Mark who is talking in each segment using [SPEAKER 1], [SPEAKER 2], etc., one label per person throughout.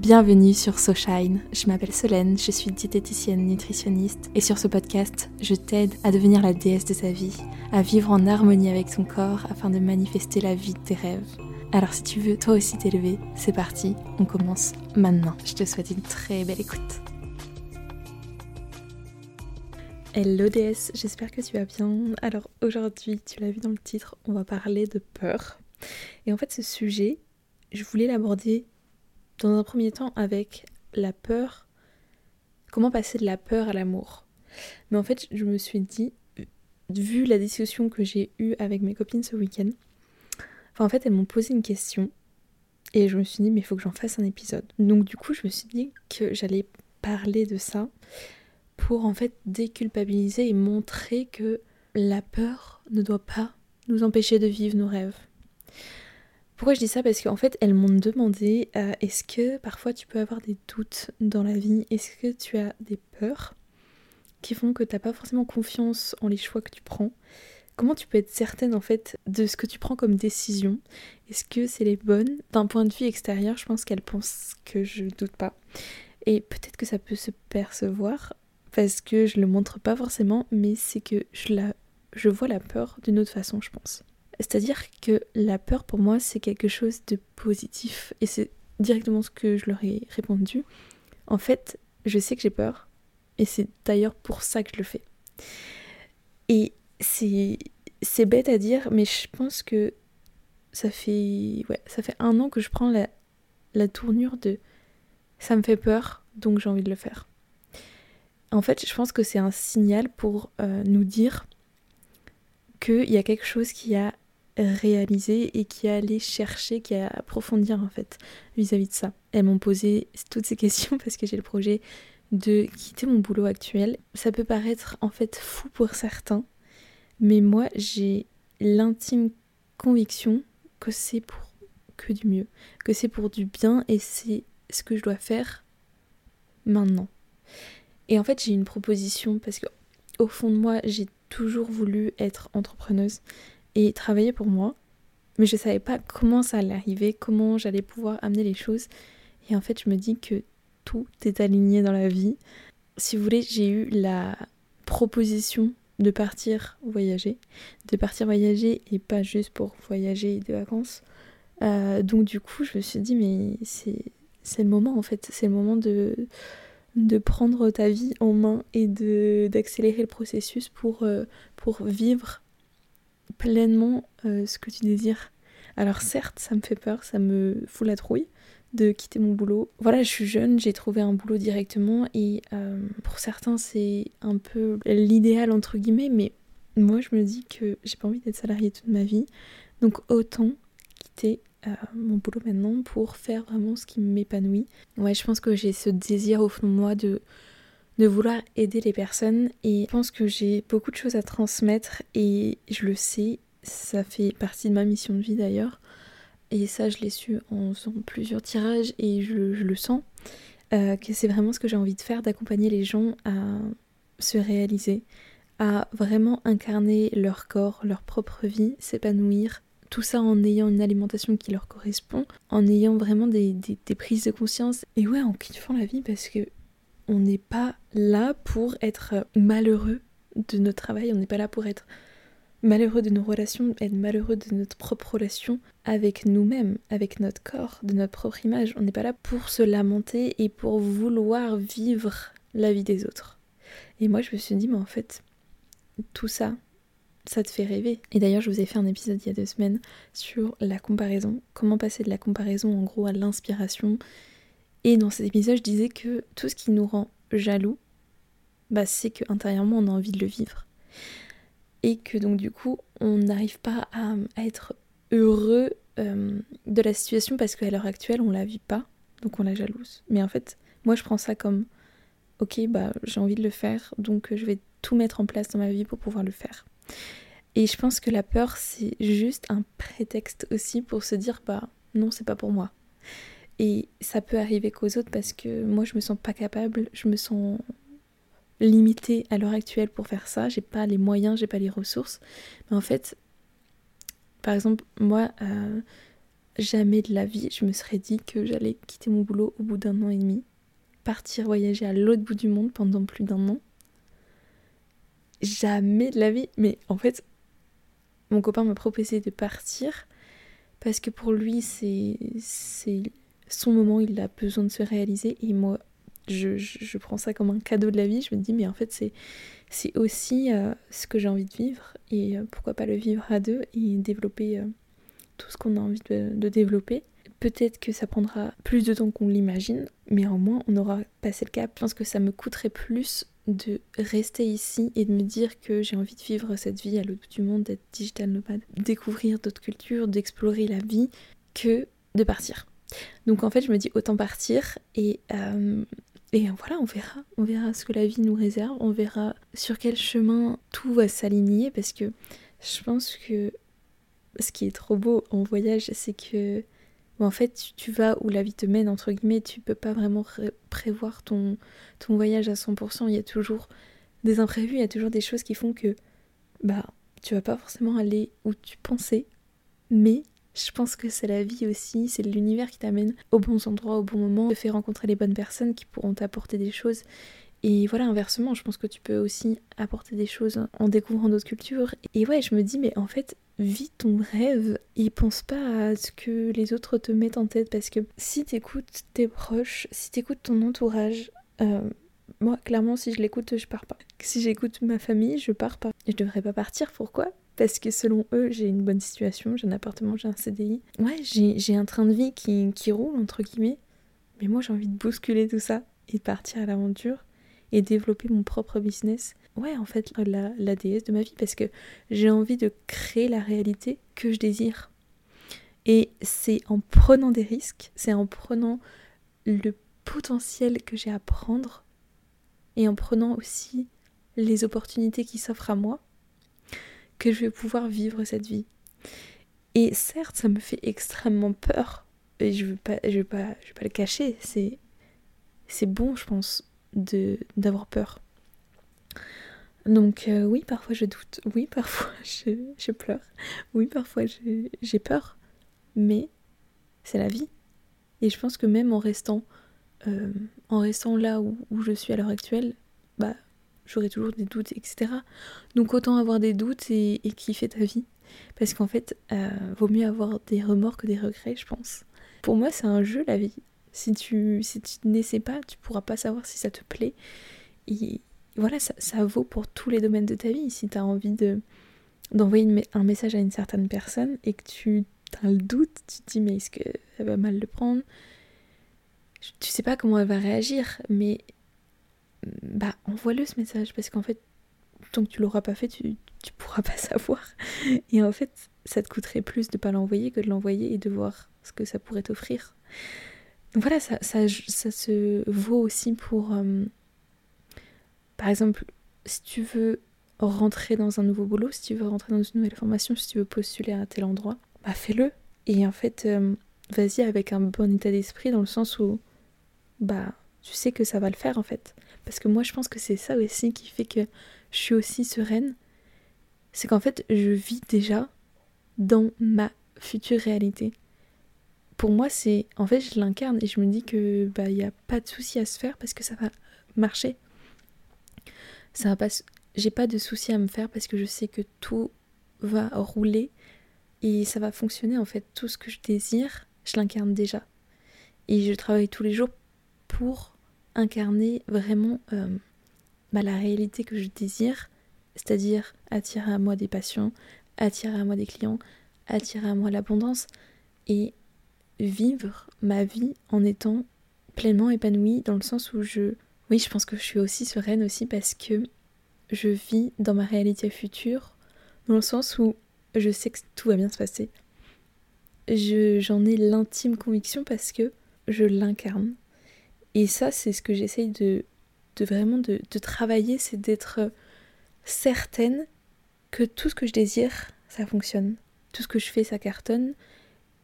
[SPEAKER 1] Bienvenue sur SoShine. Je m'appelle Solène, je suis diététicienne nutritionniste et sur ce podcast, je t'aide à devenir la déesse de sa vie, à vivre en harmonie avec ton corps afin de manifester la vie de tes rêves. Alors si tu veux toi aussi t'élever, c'est parti, on commence maintenant. Je te souhaite une très belle écoute. Hello déesse, j'espère que tu vas bien. Alors aujourd'hui, tu l'as vu dans le titre, on va parler de peur. Et en fait ce sujet, je voulais l'aborder dans un premier temps avec la peur, comment passer de la peur à l'amour? Mais en fait, je me suis dit, vu la discussion que j'ai eue avec mes copines ce week-end, enfin en fait, elles m'ont posé une question et je me suis dit, mais il faut que j'en fasse un épisode. Donc du coup, je me suis dit que j'allais parler de ça pour en fait déculpabiliser et montrer que la peur ne doit pas nous empêcher de vivre nos rêves. Pourquoi je dis ça? Parce qu'en fait, elles m'ont demandé euh, est-ce que parfois tu peux avoir des doutes dans la vie? Est-ce que tu as des peurs qui font que tu n'as pas forcément confiance en les choix que tu prends? Comment tu peux être certaine en fait de ce que tu prends comme décision? Est-ce que c'est les bonnes? D'un point de vue extérieur, je pense qu'elles pensent que je doute pas. Et peut-être que ça peut se percevoir parce que je le montre pas forcément, mais c'est que je, la, je vois la peur d'une autre façon, je pense. C'est-à-dire que la peur pour moi c'est quelque chose de positif et c'est directement ce que je leur ai répondu. En fait, je sais que j'ai peur et c'est d'ailleurs pour ça que je le fais. Et c'est bête à dire mais je pense que ça fait ouais, ça fait un an que je prends la, la tournure de ça me fait peur donc j'ai envie de le faire. En fait, je pense que c'est un signal pour euh, nous dire qu'il y a quelque chose qui a réaliser et qui a allé chercher, qui a approfondir en fait vis-à-vis de ça. Elles m'ont posé toutes ces questions parce que j'ai le projet de quitter mon boulot actuel. Ça peut paraître en fait fou pour certains, mais moi j'ai l'intime conviction que c'est pour que du mieux, que c'est pour du bien et c'est ce que je dois faire maintenant. Et en fait j'ai une proposition parce que au fond de moi j'ai toujours voulu être entrepreneuse et travailler pour moi. Mais je ne savais pas comment ça allait arriver, comment j'allais pouvoir amener les choses. Et en fait, je me dis que tout est aligné dans la vie. Si vous voulez, j'ai eu la proposition de partir voyager, de partir voyager et pas juste pour voyager de vacances. Euh, donc du coup, je me suis dit, mais c'est le moment en fait, c'est le moment de, de prendre ta vie en main et d'accélérer le processus pour, euh, pour vivre pleinement euh, ce que tu désires. Alors certes, ça me fait peur, ça me fout la trouille de quitter mon boulot. Voilà, je suis jeune, j'ai trouvé un boulot directement et euh, pour certains c'est un peu l'idéal entre guillemets, mais moi je me dis que j'ai pas envie d'être salariée toute ma vie, donc autant quitter euh, mon boulot maintenant pour faire vraiment ce qui m'épanouit. Ouais, je pense que j'ai ce désir au fond de moi de de vouloir aider les personnes et je pense que j'ai beaucoup de choses à transmettre et je le sais, ça fait partie de ma mission de vie d'ailleurs et ça je l'ai su en faisant plusieurs tirages et je, le sens euh, que c'est vraiment ce que j'ai envie de faire, d'accompagner les gens à se réaliser, à vraiment incarner leur corps, leur propre vie, s'épanouir, tout ça en ayant une alimentation qui leur correspond, en ayant vraiment des, des prises de conscience et ouais en kiffant la vie parce que on n'est pas là pour être malheureux de notre travail, on n'est pas là pour être malheureux de nos relations, être malheureux de notre propre relation avec nous-mêmes, avec notre corps, de notre propre image. On n'est pas là pour se lamenter et pour vouloir vivre la vie des autres. Et moi, je me suis dit, mais en fait, tout ça, ça te fait rêver. Et d'ailleurs, je vous ai fait un épisode il y a deux semaines sur la comparaison, comment passer de la comparaison en gros à l'inspiration et dans cet épisode, je disais que tout ce qui nous rend jaloux, bah, c'est qu'intérieurement, on a envie de le vivre. Et que donc, du coup, on n'arrive pas à, être heureux euh, de la situation parce qu'à l'heure actuelle, on la vit pas, donc on la jalouse. Mais en fait, moi, je prends ça comme ok, bah, j'ai envie de le faire, donc je vais tout mettre en place dans ma vie pour pouvoir le faire. Et je pense que la peur, c'est juste un prétexte aussi pour se dire, bah non, c'est pas pour moi. Et ça peut arriver qu'aux autres parce que moi je me sens pas capable, je me sens limitée à l'heure actuelle pour faire ça, j'ai pas les moyens, j'ai pas les ressources. Mais en fait, par exemple, moi, euh, jamais de la vie je me serais dit que j'allais quitter mon boulot au bout d'un an et demi, partir voyager à l'autre bout du monde pendant plus d'un an. Jamais de la vie. Mais en fait, mon copain m'a proposé de partir parce que pour lui, c'est son moment, il a besoin de se réaliser. Et moi, je, prends ça comme un cadeau de la vie. Je me dis, mais en fait, c'est aussi euh, ce que j'ai envie de vivre. Et euh, pourquoi pas le vivre à deux et développer euh, tout ce qu'on a envie de, de développer. Peut-être que ça prendra plus de temps qu'on l'imagine, mais au moins on aura passé le cap. Je pense que ça me coûterait plus de rester ici et de me dire que j'ai envie de vivre cette vie à l'autre bout du monde, d'être digital nomade, découvrir d'autres cultures, d'explorer la vie, que de partir. Donc en fait, je me dis autant partir et, euh, et voilà, on verra. On verra ce que la vie nous réserve, on verra sur quel chemin tout va s'aligner parce que je pense que ce qui est trop beau en voyage, c'est que en fait, tu vas où la vie te mène, entre guillemets, tu peux pas vraiment prévoir ton, ton voyage à 100%. Il y a toujours des imprévus, il y a toujours des choses qui font que bah, tu vas pas forcément aller où tu pensais, mais je pense que c'est la vie aussi, c'est l'univers qui t'amène aux bons endroits, au bon moment, te fait rencontrer les bonnes personnes qui pourront t'apporter des choses. Et voilà, inversement, je pense que tu peux aussi apporter des choses en découvrant d'autres cultures. Et ouais, je me dis, mais en fait, vis ton rêve et pense pas à ce que les autres te mettent en tête parce que si t'écoutes tes proches, si t'écoutes ton entourage, euh, moi clairement si je l'écoute je pars pas. Si j'écoute ma famille je pars pas. Je devrais pas partir, pourquoi? Parce que selon eux, j'ai une bonne situation, j'ai un appartement, j'ai un CDI. Ouais, j'ai un train de vie qui, roule, entre guillemets. Mais moi, j'ai envie de bousculer tout ça et de partir à l'aventure et développer mon propre business. Ouais, en fait, la déesse de ma vie, parce que j'ai envie de créer la réalité que je désire. Et c'est en prenant des risques, c'est en prenant le potentiel que j'ai à prendre et en prenant aussi les opportunités qui s'offrent à moi que je vais pouvoir vivre cette vie. Et certes, ça me fait extrêmement peur, et je ne vais, pas, je vais, pas, je vais pas le cacher, c'est, c'est bon, je pense, d'avoir peur. Donc euh, oui, parfois je doute, oui, parfois je, je pleure, oui, parfois j'ai peur, mais c'est la vie. Et je pense que même en restant, euh, en restant là où, où, je suis à l'heure actuelle, bah, j'aurai toujours des doutes, etc. Donc autant avoir des doutes et, kiffer ta vie. Parce qu'en fait, euh, vaut mieux avoir des remords que des regrets, je pense. Pour moi, c'est un jeu, la vie. Si tu, si tu n'essaies pas, tu pourras pas savoir si ça te plaît. Et voilà, ça, ça vaut pour tous les domaines de ta vie. Si tu as envie de d'envoyer un message à une certaine personne et que tu as le doute, tu te dis mais est-ce qu'elle va mal le prendre? Tu sais pas comment elle va réagir, mais bah envoie-le ce message parce qu'en fait, tant que tu l'auras pas fait, tu, tu pourras pas savoir. Et en fait, ça te coûterait plus de pas l'envoyer que de l'envoyer et de voir ce que ça pourrait t'offrir. Voilà, ça, ça, ça, se vaut aussi pour, euh, par exemple, si tu veux rentrer dans un nouveau boulot, si tu veux rentrer dans une nouvelle formation, si tu veux postuler à tel endroit, bah fais-le. Et en fait, euh, vas-y avec un bon état d'esprit dans le sens où, bah, tu sais que ça va le faire en fait. Parce que moi, je pense que c'est ça aussi qui fait que je suis aussi sereine. C'est qu'en fait, je vis déjà dans ma future réalité pour moi, c'est. En fait, je l'incarne et je me dis que bah, il n'y a pas de souci à se faire parce que ça va marcher. Ça va. J'ai pas de souci à me faire parce que je sais que tout va rouler et ça va fonctionner en fait. Tout ce que je désire, je l'incarne déjà. Et je travaille tous les jours pour incarner vraiment euh, bah, la réalité que je désire, c'est-à-dire attirer à moi des patients, attirer à moi des clients, attirer à moi l'abondance. Et vivre ma vie en étant pleinement épanouie dans le sens où je... Oui, je pense que je suis aussi sereine aussi parce que je vis dans ma réalité future dans le sens où je sais que tout va bien se passer. J'en ai l'intime conviction parce que je l'incarne. Et ça, c'est ce que j'essaye de, vraiment de, travailler, c'est d'être certaine que tout ce que je désire, ça fonctionne. Tout ce que je fais, ça cartonne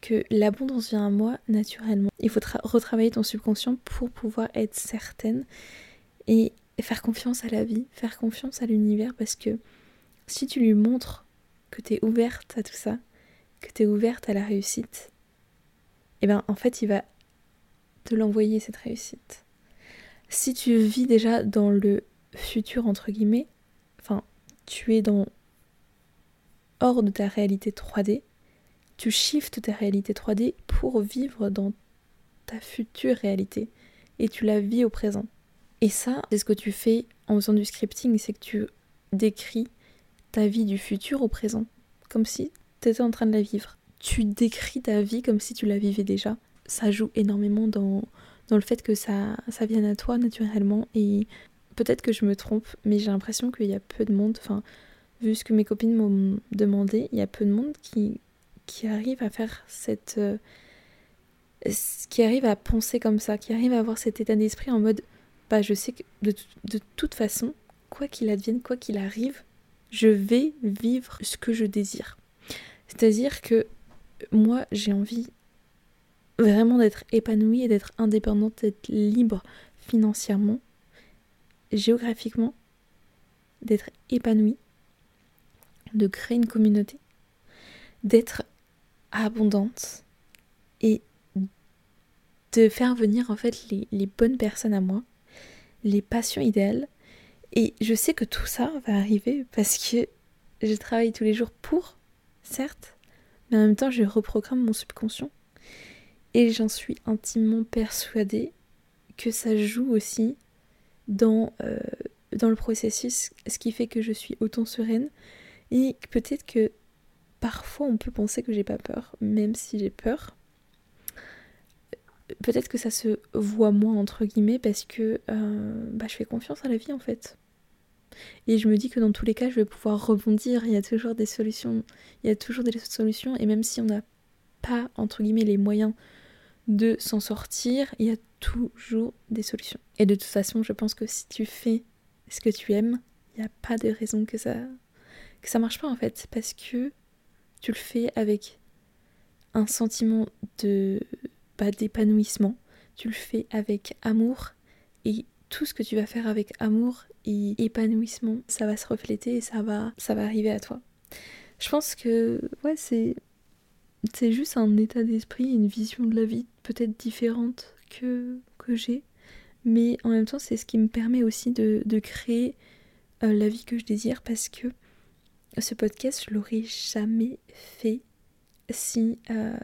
[SPEAKER 1] que l'abondance vient à moi naturellement. Il faut retravailler ton subconscient pour pouvoir être certaine et faire confiance à la vie, faire confiance à l'univers parce que si tu lui montres que tu es ouverte à tout ça, que tu es ouverte à la réussite, et ben en fait il va l'envoyer cette réussite. Si tu vis déjà dans le futur entre guillemets, enfin tu es dans hors de ta réalité 3D, tu shiftes ta réalité 3D pour vivre dans ta future réalité et tu la vis au présent. Et ça, c'est ce que tu fais en faisant du scripting, c'est que tu décris ta vie du futur au présent, comme si tu étais en train de la vivre. Tu décris ta vie comme si tu la vivais déjà. Ça joue énormément dans, dans le fait que ça, ça vienne à toi naturellement. Et peut-être que je me trompe, mais j'ai l'impression qu'il y a peu de monde, enfin, vu ce que mes copines m'ont demandé, il y a peu de monde qui, qui arrive à faire cette. Euh, qui arrive à penser comme ça, qui arrive à avoir cet état d'esprit en mode bah je sais que de, de toute façon, quoi qu'il advienne, quoi qu'il arrive, je vais vivre ce que je désire. C'est-à-dire que moi, j'ai envie vraiment d'être épanouie et d'être indépendante, d'être libre financièrement, géographiquement, d'être épanouie, de créer une communauté, d'être abondante et de faire venir en fait les, les bonnes personnes à moi, les passions idéales. Et je sais que tout ça va arriver parce que je travaille tous les jours pour, certes, mais en même temps je reprogramme mon subconscient. Et j'en suis intimement persuadée que ça joue aussi dans, euh, dans le processus, ce qui fait que je suis autant sereine. Et peut-être que parfois on peut penser que j'ai pas peur, même si j'ai peur peut-être que ça se voit moins entre guillemets parce que euh, bah, je fais confiance à la vie en fait. Et je me dis que dans tous les cas, je vais pouvoir rebondir. Il y a toujours des solutions. Il y a toujours des solutions. Et même si on n'a pas, entre guillemets, les moyens de s'en sortir, il y a toujours des solutions. Et de toute façon, je pense que si tu fais ce que tu aimes, il n'y a pas de raison que ça, que ça marche pas en fait. Parce que tu le fais avec un sentiment de, pas d'épanouissement. Tu le fais avec amour et tout ce que tu vas faire avec amour et épanouissement, ça va se refléter et ça va, ça va arriver à toi. Je pense que ouais, c'est c'est juste un état d'esprit, une vision de la vie peut-être différente que, que j'ai, mais en même temps c'est ce qui me permet aussi de, de créer euh, la vie que je désire parce que ce podcast je l'aurais jamais fait si euh,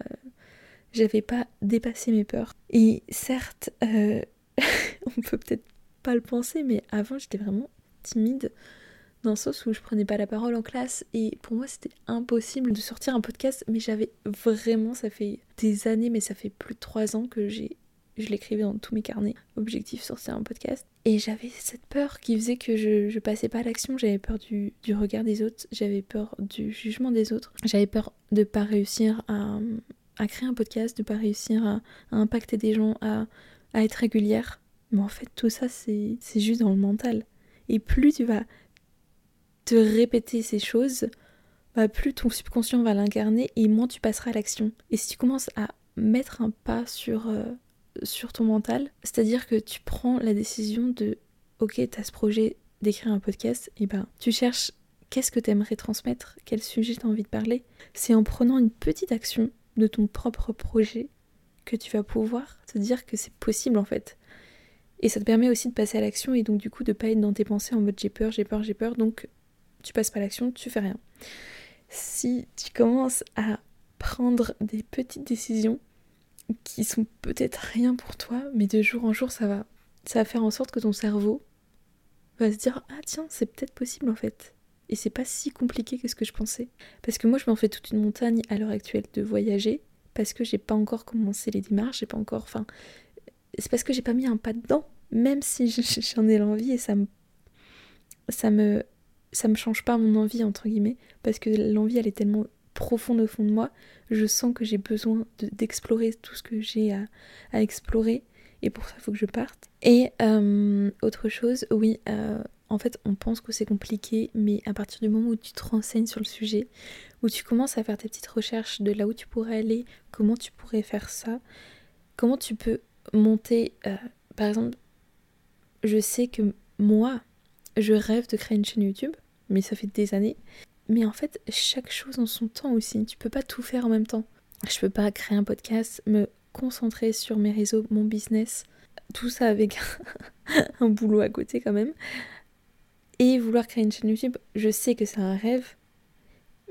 [SPEAKER 1] j'avais pas dépassé mes peurs. Et certes, euh, on peut peut-être pas le penser, mais avant j'étais vraiment timide dans le sens où je prenais pas la parole en classe et pour moi c'était impossible de sortir un podcast mais j'avais vraiment ça fait des années mais ça fait plus de trois ans que j'ai je l'écrivais dans tous mes carnets. Objectif sortir un podcast. Et j'avais cette peur qui faisait que je, je passais pas à l'action. J'avais peur du, du regard des autres. J'avais peur du jugement des autres. J'avais peur de pas réussir à, à créer un podcast, de pas réussir à, impacter des gens, à, être régulière. Mais en fait, tout ça, c'est juste dans le mental. Et plus tu vas te répéter ces choses, bah, plus ton subconscient va l'incarner et moins tu passeras à l'action. Et si tu commences à mettre un pas sur, euh, sur ton mental, c'est-à-dire que tu prends la décision de ok, tu as ce projet d'écrire un podcast, et ben tu cherches qu'est-ce que tu aimerais transmettre, quel sujet tu as envie de parler. C'est en prenant une petite action de ton propre projet que tu vas pouvoir te dire que c'est possible en fait. Et ça te permet aussi de passer à l'action et donc du coup de pas être dans tes pensées en mode j'ai peur, j'ai peur, j'ai peur, donc tu passes pas l'action, tu fais rien. Si tu commences à prendre des petites décisions qui sont peut-être rien pour toi, mais de jour en jour ça va, ça va faire en sorte que ton cerveau va se dire ah tiens c'est peut-être possible en fait. Et c'est pas si compliqué que ce que je pensais. Parce que moi, je m'en fais toute une montagne à l'heure actuelle de voyager, parce que j'ai pas encore commencé les démarches, j'ai pas encore. Enfin, c'est parce que j'ai pas mis un pas dedans, même si j'en ai l'envie et ça me. Ça me. Ça me change pas mon envie, entre guillemets, parce que l'envie, elle est tellement profonde au fond de moi, je sens que j'ai besoin d'explorer tout ce que j'ai à, explorer, et pour ça, il faut que je parte. Et euh, autre chose, oui, euh, en fait, on pense que c'est compliqué, mais à partir du moment où tu te renseignes sur le sujet, où tu commences à faire tes petites recherches de là où tu pourrais aller, comment tu pourrais faire ça, comment tu peux monter, euh, par exemple, je sais que moi, je rêve de créer une chaîne YouTube, mais ça fait des années. Mais en fait, chaque chose en son temps aussi. Tu peux pas tout faire en même temps. Je peux pas créer un podcast, me concentrée sur mes réseaux, mon business, tout ça avec un boulot à côté quand même. Et vouloir créer une chaîne YouTube, je sais que c'est un rêve,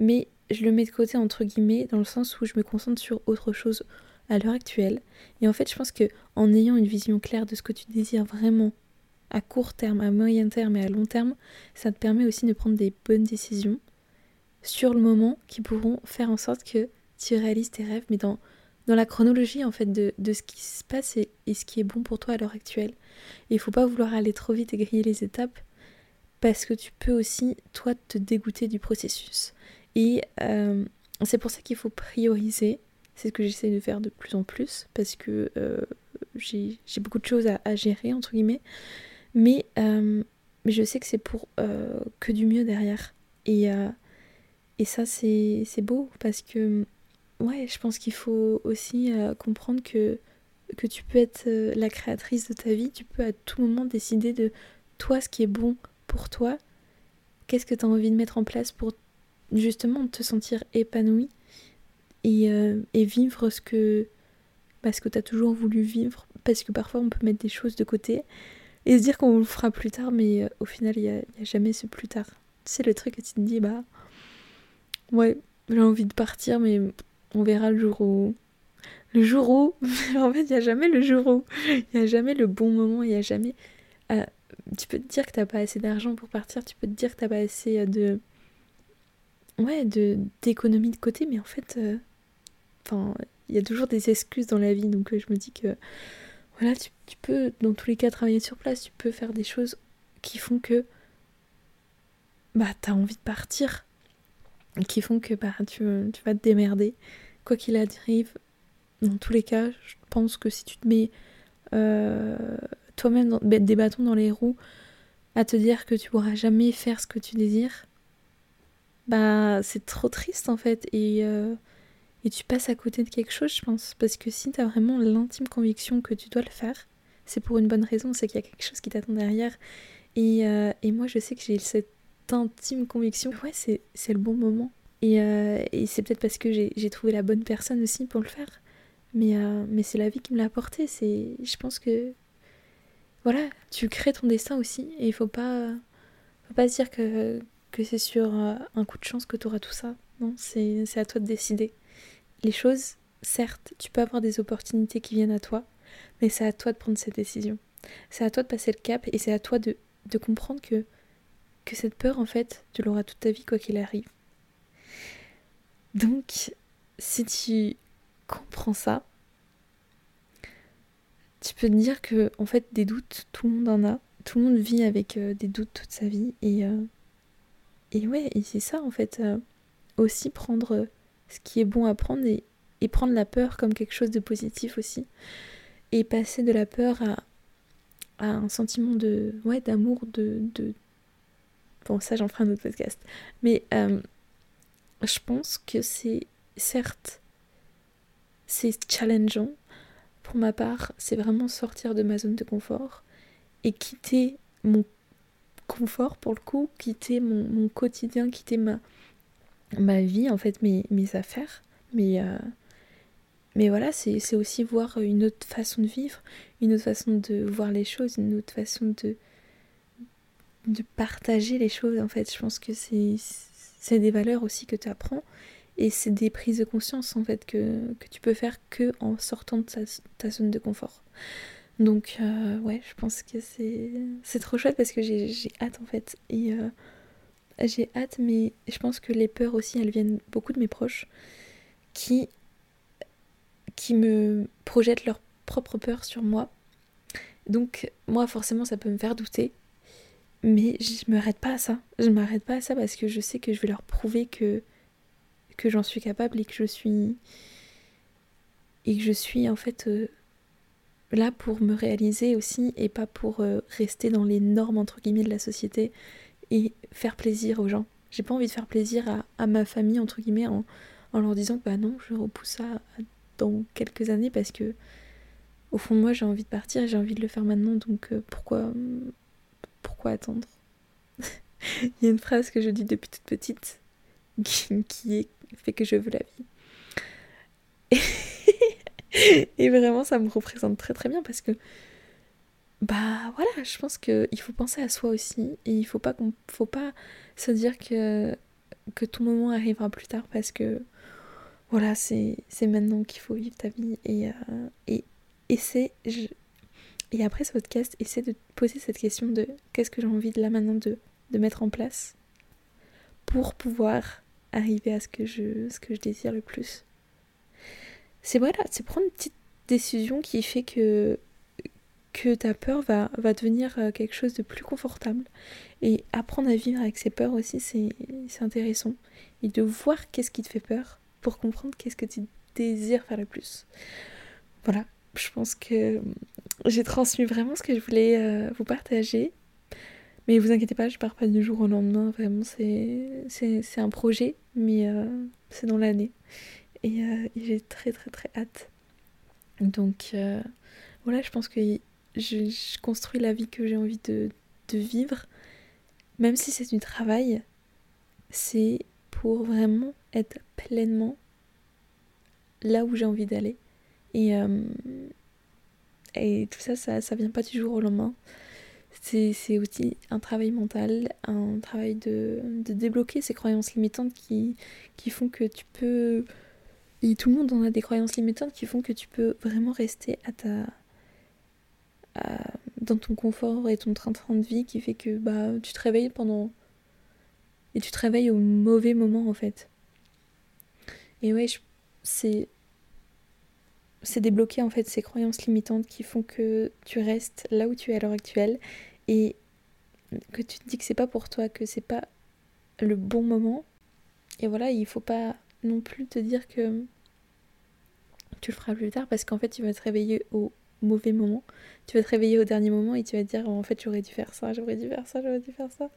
[SPEAKER 1] mais je le mets de côté entre guillemets dans le sens où je me concentre sur autre chose à l'heure actuelle. Et en fait, je pense que en ayant une vision claire de ce que tu désires vraiment à court terme, à moyen terme et à long terme, ça te permet aussi de prendre des bonnes décisions sur le moment qui pourront faire en sorte que tu réalises tes rêves, mais dans, dans la chronologie en fait de, ce qui se passe et, ce qui est bon pour toi à l'heure actuelle. il faut pas vouloir aller trop vite et griller les étapes parce que tu peux aussi toi te dégoûter du processus. Et euh, c'est pour ça qu'il faut prioriser. C'est ce que j'essaie de faire de plus en plus parce que euh, j'ai beaucoup de choses à, gérer entre guillemets. Mais, euh, mais je sais que c'est pour que du mieux derrière. Et, et ça c'est beau parce que ouais, je pense qu'il faut aussi comprendre que, que tu peux être la créatrice de ta vie. Tu peux à tout moment décider de toi ce qui est bon pour toi. Qu'est-ce que tu as envie de mettre en place pour justement te sentir épanoui et, euh, et vivre ce que, parce que tu as toujours voulu vivre? Parce que parfois on peut mettre des choses de côté et se dire qu'on le fera plus tard, mais euh, au final il n'y a, jamais ce plus tard. Tu sais, le truc que tu te dis, bah ouais, j'ai envie de partir, mais on verra le jour où. Le jour où? en fait, il n'y a jamais le jour où. Il n'y a jamais le bon moment, il n'y a jamais. Euh, tu peux te dire que t'as pas assez d'argent pour partir, tu peux te dire que t'as pas assez de ouais, de d'économie de côté, mais en fait, euh, enfin, il y a toujours des excuses dans la vie, donc euh, je me dis que voilà, tu, peux dans tous les cas travailler sur place, tu peux faire des choses qui font que bah t'as envie de partir, qui font que bah tu, vas te démerder, quoi qu'il arrive. Dans tous les cas, je pense que si tu te mets euh, toi-même des bâtons dans les roues à te dire que tu pourras jamais faire ce que tu désires, bah c'est trop triste en fait. Et, euh, et tu passes à côté de quelque chose je pense. Parce que si tu as vraiment l'intime conviction que tu dois le faire c'est pour une bonne raison c'est qu'il y a quelque chose qui t'attend derrière. Et, euh, et, moi je sais que j'ai cette intime conviction. Ouais c'est, le bon moment. Et, euh, et c'est peut-être parce que j'ai, trouvé la bonne personne aussi pour le faire. Mais, mais c'est la vie qui me l'a apporté. Je pense que voilà tu crées ton destin aussi. Et il faut pas faut pas se dire que que c'est sur euh, un coup de chance que tu auras tout ça. Non, c'est à toi de décider. Les choses, certes, tu peux avoir des opportunités qui viennent à toi, mais c'est à toi de prendre cette décision. C'est à toi de passer le cap et c'est à toi de, comprendre que, que cette peur, en fait, tu l'auras toute ta vie quoi qu'il arrive. Donc, si tu comprends ça, tu peux te dire que, en fait, des doutes, tout le monde en a. Tout le monde vit avec euh, des doutes toute sa vie et, euh, et ouais, et c'est ça en fait. Euh, aussi prendre ce qui est bon à prendre et, prendre la peur comme quelque chose de positif aussi. Et passer de la peur à, un sentiment de ouais d'amour de, de bon ça j'en ferai un autre podcast mais euh, je pense que c'est certes c'est challengeant pour ma part c'est vraiment sortir de ma zone de confort et quitter mon confort pour le coup, quitter mon, quotidien, quitter ma, ma vie, en fait, mes, mes affaires. Mais, euh, mais voilà, c'est aussi voir une autre façon de vivre, une autre façon de voir les choses, une autre façon de, de partager les choses, en fait. Je pense que c'est des valeurs aussi que tu apprends. Et c'est des prises de conscience en fait que, que, tu peux faire que en sortant de ta, zone de confort. Donc euh, ouais, je pense que c'est trop chouette parce que j'ai hâte en fait. Et euh, j'ai hâte, mais je pense que les peurs aussi, elles viennent beaucoup de mes proches qui, qui me projettent leurs propres peurs sur moi. Donc moi forcément ça peut me faire douter. Mais je m'arrête pas à ça. Je m'arrête pas à ça parce que je sais que je vais leur prouver que, que j'en suis capable et que je suis. Et que je suis en fait. Euh, là pour me réaliser aussi et pas pour euh, rester dans les normes entre guillemets de la société et faire plaisir aux gens. J'ai pas envie de faire plaisir à, ma famille entre guillemets en, leur disant que bah non, je repousse ça dans quelques années parce que au fond moi j'ai envie de partir et j'ai envie de le faire maintenant donc euh, pourquoi pourquoi attendre? Il y a une phrase que je dis depuis toute petite qui, fait que je veux la vie. et vraiment, ça me représente très très bien parce que, bah voilà, je pense qu'il faut penser à soi aussi. Et il faut pas, qu'on, faut pas se dire que, que ton moment arrivera plus tard parce que, voilà, c'est, maintenant qu'il faut vivre ta vie. Et, euh, et, et c'est. et après ce podcast, essaie de poser cette question de qu'est-ce que j'ai envie de là maintenant de, de mettre en place pour pouvoir arriver à ce que je, ce que je désire le plus. C'est voilà, c'est prendre une petite décision qui fait que, que ta peur va, va devenir euh, quelque chose de plus confortable. Et apprendre à vivre avec ses peurs aussi, c'est intéressant. Et de voir qu'est-ce qui te fait peur pour comprendre qu'est-ce que tu désires faire le plus. Voilà, je pense que j'ai transmis vraiment ce que je voulais euh, vous partager. Mais vous inquiétez pas, je pars pas du jour au lendemain, vraiment, c'est un projet, mais euh, c'est dans l'année. Et, j'ai très très très hâte. Donc voilà, je pense que je, construis la vie que j'ai envie de, de, vivre. Même si c'est du travail, c'est pour vraiment être pleinement là où j'ai envie d'aller. Et, et tout ça, ça, ça vient pas du jour au lendemain c'est aussi un travail mental, un travail de, débloquer ces croyances limitantes qui, qui font que tu peux... Et tout le monde en a des croyances limitantes qui font que tu peux vraiment rester à ta... dans ton confort et ton train-train de vie qui fait que bah, tu te réveilles pendant... Et tu te réveilles au mauvais moment en fait. Et ouais, c'est c'est débloquer en fait ces croyances limitantes qui font que tu restes là où tu es à l'heure actuelle et que tu te dis que c'est pas pour toi, que c'est pas le bon moment. Et voilà, il faut pas non plus te dire que tu le feras plus tard parce qu'en fait tu vas te réveiller au mauvais moment. Tu vas te réveiller au dernier moment et tu vas dire en fait j'aurais dû faire ça, j'aurais dû faire ça, j'aurais dû faire ça.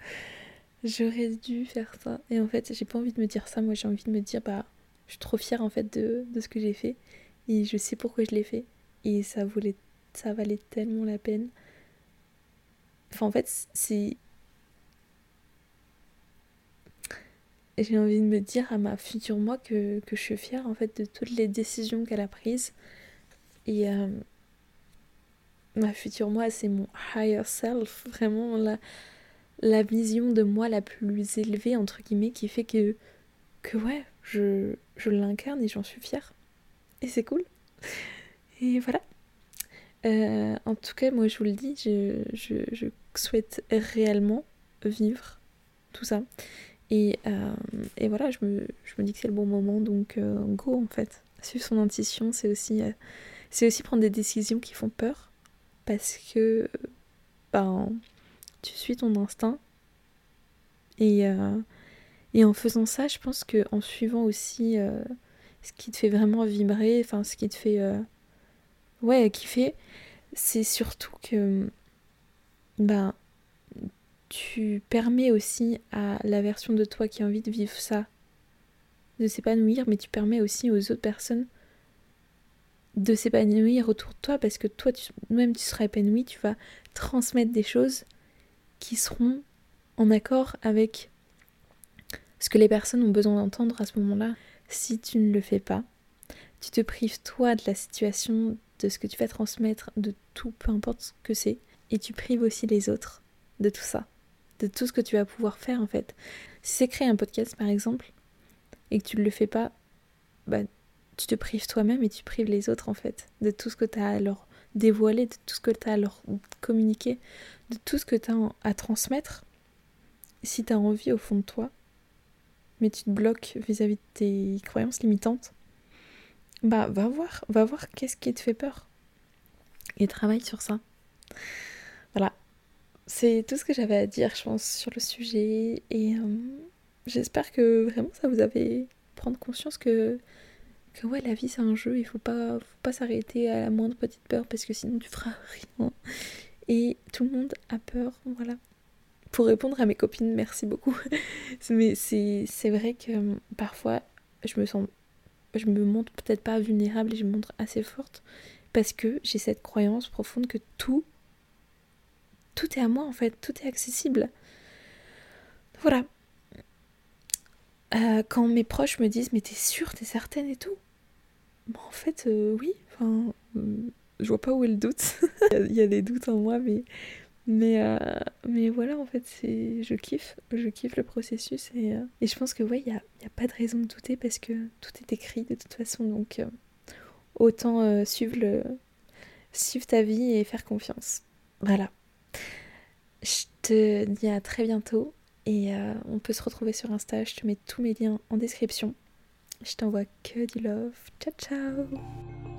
[SPEAKER 1] J'aurais dû faire ça. Et en fait j'ai pas envie de me dire ça, moi j'ai envie de me dire bah je suis trop fière en fait de, de ce que j'ai fait et je sais pourquoi je l'ai fait et ça voulait ça valait tellement la peine. Enfin, en fait, c'est. J'ai envie de me dire à ma future moi que, je suis fière en fait de toutes les décisions qu'elle a prises. Et euh, ma future moi, c'est mon higher self, vraiment la, la vision de moi la plus élevée, entre guillemets, qui fait que, que ouais, je, je l'incarne et j'en suis fière. Et c'est cool. Et voilà. Euh, en tout cas, moi je vous le dis, je, souhaite réellement vivre tout ça. Et, euh, voilà, je me, dis que c'est le bon moment, donc euh, go en fait. Suivre son intuition, c'est aussi, c'est aussi prendre des décisions qui font peur. Parce que ben, tu suis ton instinct. Et, et en faisant ça, je pense qu'en suivant aussi ce qui te fait vraiment vibrer, enfin ce qui te fait ouais, kiffer, c'est surtout que ben, tu permets aussi à la version de toi qui a envie de vivre ça de s'épanouir, mais tu permets aussi aux autres personnes de s'épanouir autour de toi parce que toi, tu, même tu seras épanoui, tu vas transmettre des choses qui seront en accord avec ce que les personnes ont besoin d'entendre à ce moment-là. Si tu ne le fais pas, tu te prives toi de la situation, de ce que tu vas transmettre, de tout, peu importe ce que c'est. Et tu prives aussi les autres de tout ça, de tout ce que tu vas pouvoir faire en fait. Si c'est créer un podcast par exemple, et que tu ne le fais pas, bah, tu te prives toi-même et tu prives les autres en fait, de tout ce que tu as à leur dévoiler, de tout ce que tu as à leur communiquer, de tout ce que tu as à transmettre. Si tu as envie au fond de toi, mais tu te bloques vis-à-vis -vis de tes croyances limitantes, bah va voir, va voir qu'est-ce qui te fait peur. Et travaille sur ça. Voilà. C'est tout ce que j'avais à dire, je pense, sur le sujet. Et euh, j'espère que vraiment ça vous avait prendre conscience que, que ouais, la vie c'est un jeu, il faut pas, faut pas s'arrêter à la moindre petite peur parce que sinon tu feras rien. Et tout le monde a peur, voilà. Pour répondre à mes copines, merci beaucoup. Mais c'est vrai que parfois je me sens je me montre peut-être pas vulnérable et je me montre assez forte parce que j'ai cette croyance profonde que tout, tout est à moi en fait, tout est accessible. Voilà. Euh, quand mes proches me disent mais t'es sûre, t'es certaine et tout, en fait, oui, enfin, je vois pas où est le doute. Il y, a des doutes en moi, mais, mais, mais voilà, en fait, c'est, je kiffe, je kiffe le processus et, et je pense que, ouais, il n'y a, a, pas de raison de douter parce que tout est écrit de toute façon, donc autant suivre, le, suivre ta vie et faire confiance. Voilà. Je te dis à très bientôt et on peut se retrouver sur Insta, je te mets tous mes liens en description. Je t'envoie que du love. Ciao ciao